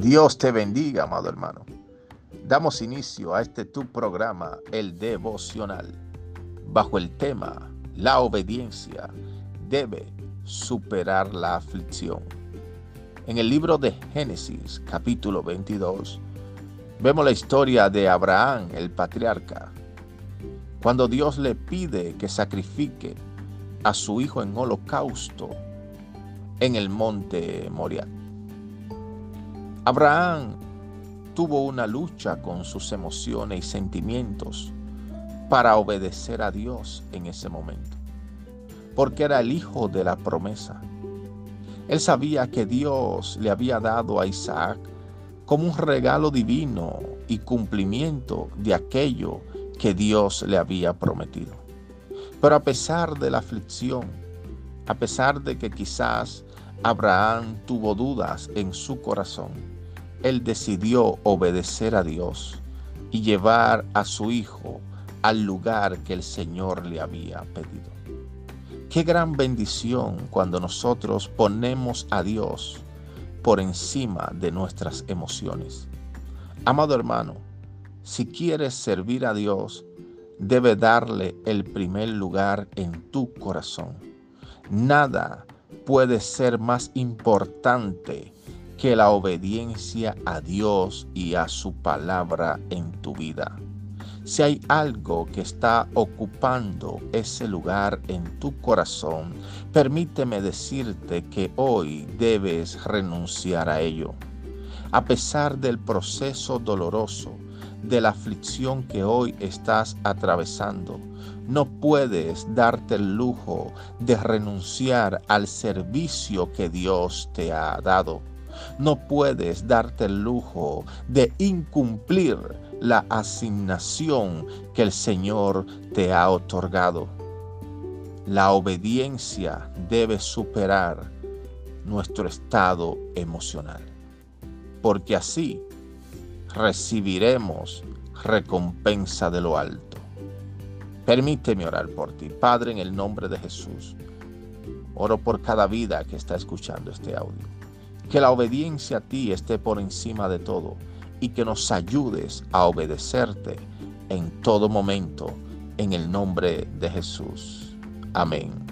Dios te bendiga, amado hermano. Damos inicio a este tu programa, el devocional, bajo el tema La obediencia debe superar la aflicción. En el libro de Génesis, capítulo 22, vemos la historia de Abraham, el patriarca, cuando Dios le pide que sacrifique a su hijo en holocausto en el monte Moriah. Abraham tuvo una lucha con sus emociones y sentimientos para obedecer a Dios en ese momento, porque era el hijo de la promesa. Él sabía que Dios le había dado a Isaac como un regalo divino y cumplimiento de aquello que Dios le había prometido. Pero a pesar de la aflicción, a pesar de que quizás Abraham tuvo dudas en su corazón, él decidió obedecer a Dios y llevar a su hijo al lugar que el Señor le había pedido. Qué gran bendición cuando nosotros ponemos a Dios por encima de nuestras emociones. Amado hermano, si quieres servir a Dios, debe darle el primer lugar en tu corazón. Nada puede ser más importante que la obediencia a Dios y a su palabra en tu vida. Si hay algo que está ocupando ese lugar en tu corazón, permíteme decirte que hoy debes renunciar a ello. A pesar del proceso doloroso, de la aflicción que hoy estás atravesando, no puedes darte el lujo de renunciar al servicio que Dios te ha dado. No puedes darte el lujo de incumplir la asignación que el Señor te ha otorgado. La obediencia debe superar nuestro estado emocional, porque así recibiremos recompensa de lo alto. Permíteme orar por ti, Padre, en el nombre de Jesús. Oro por cada vida que está escuchando este audio. Que la obediencia a ti esté por encima de todo y que nos ayudes a obedecerte en todo momento en el nombre de Jesús. Amén.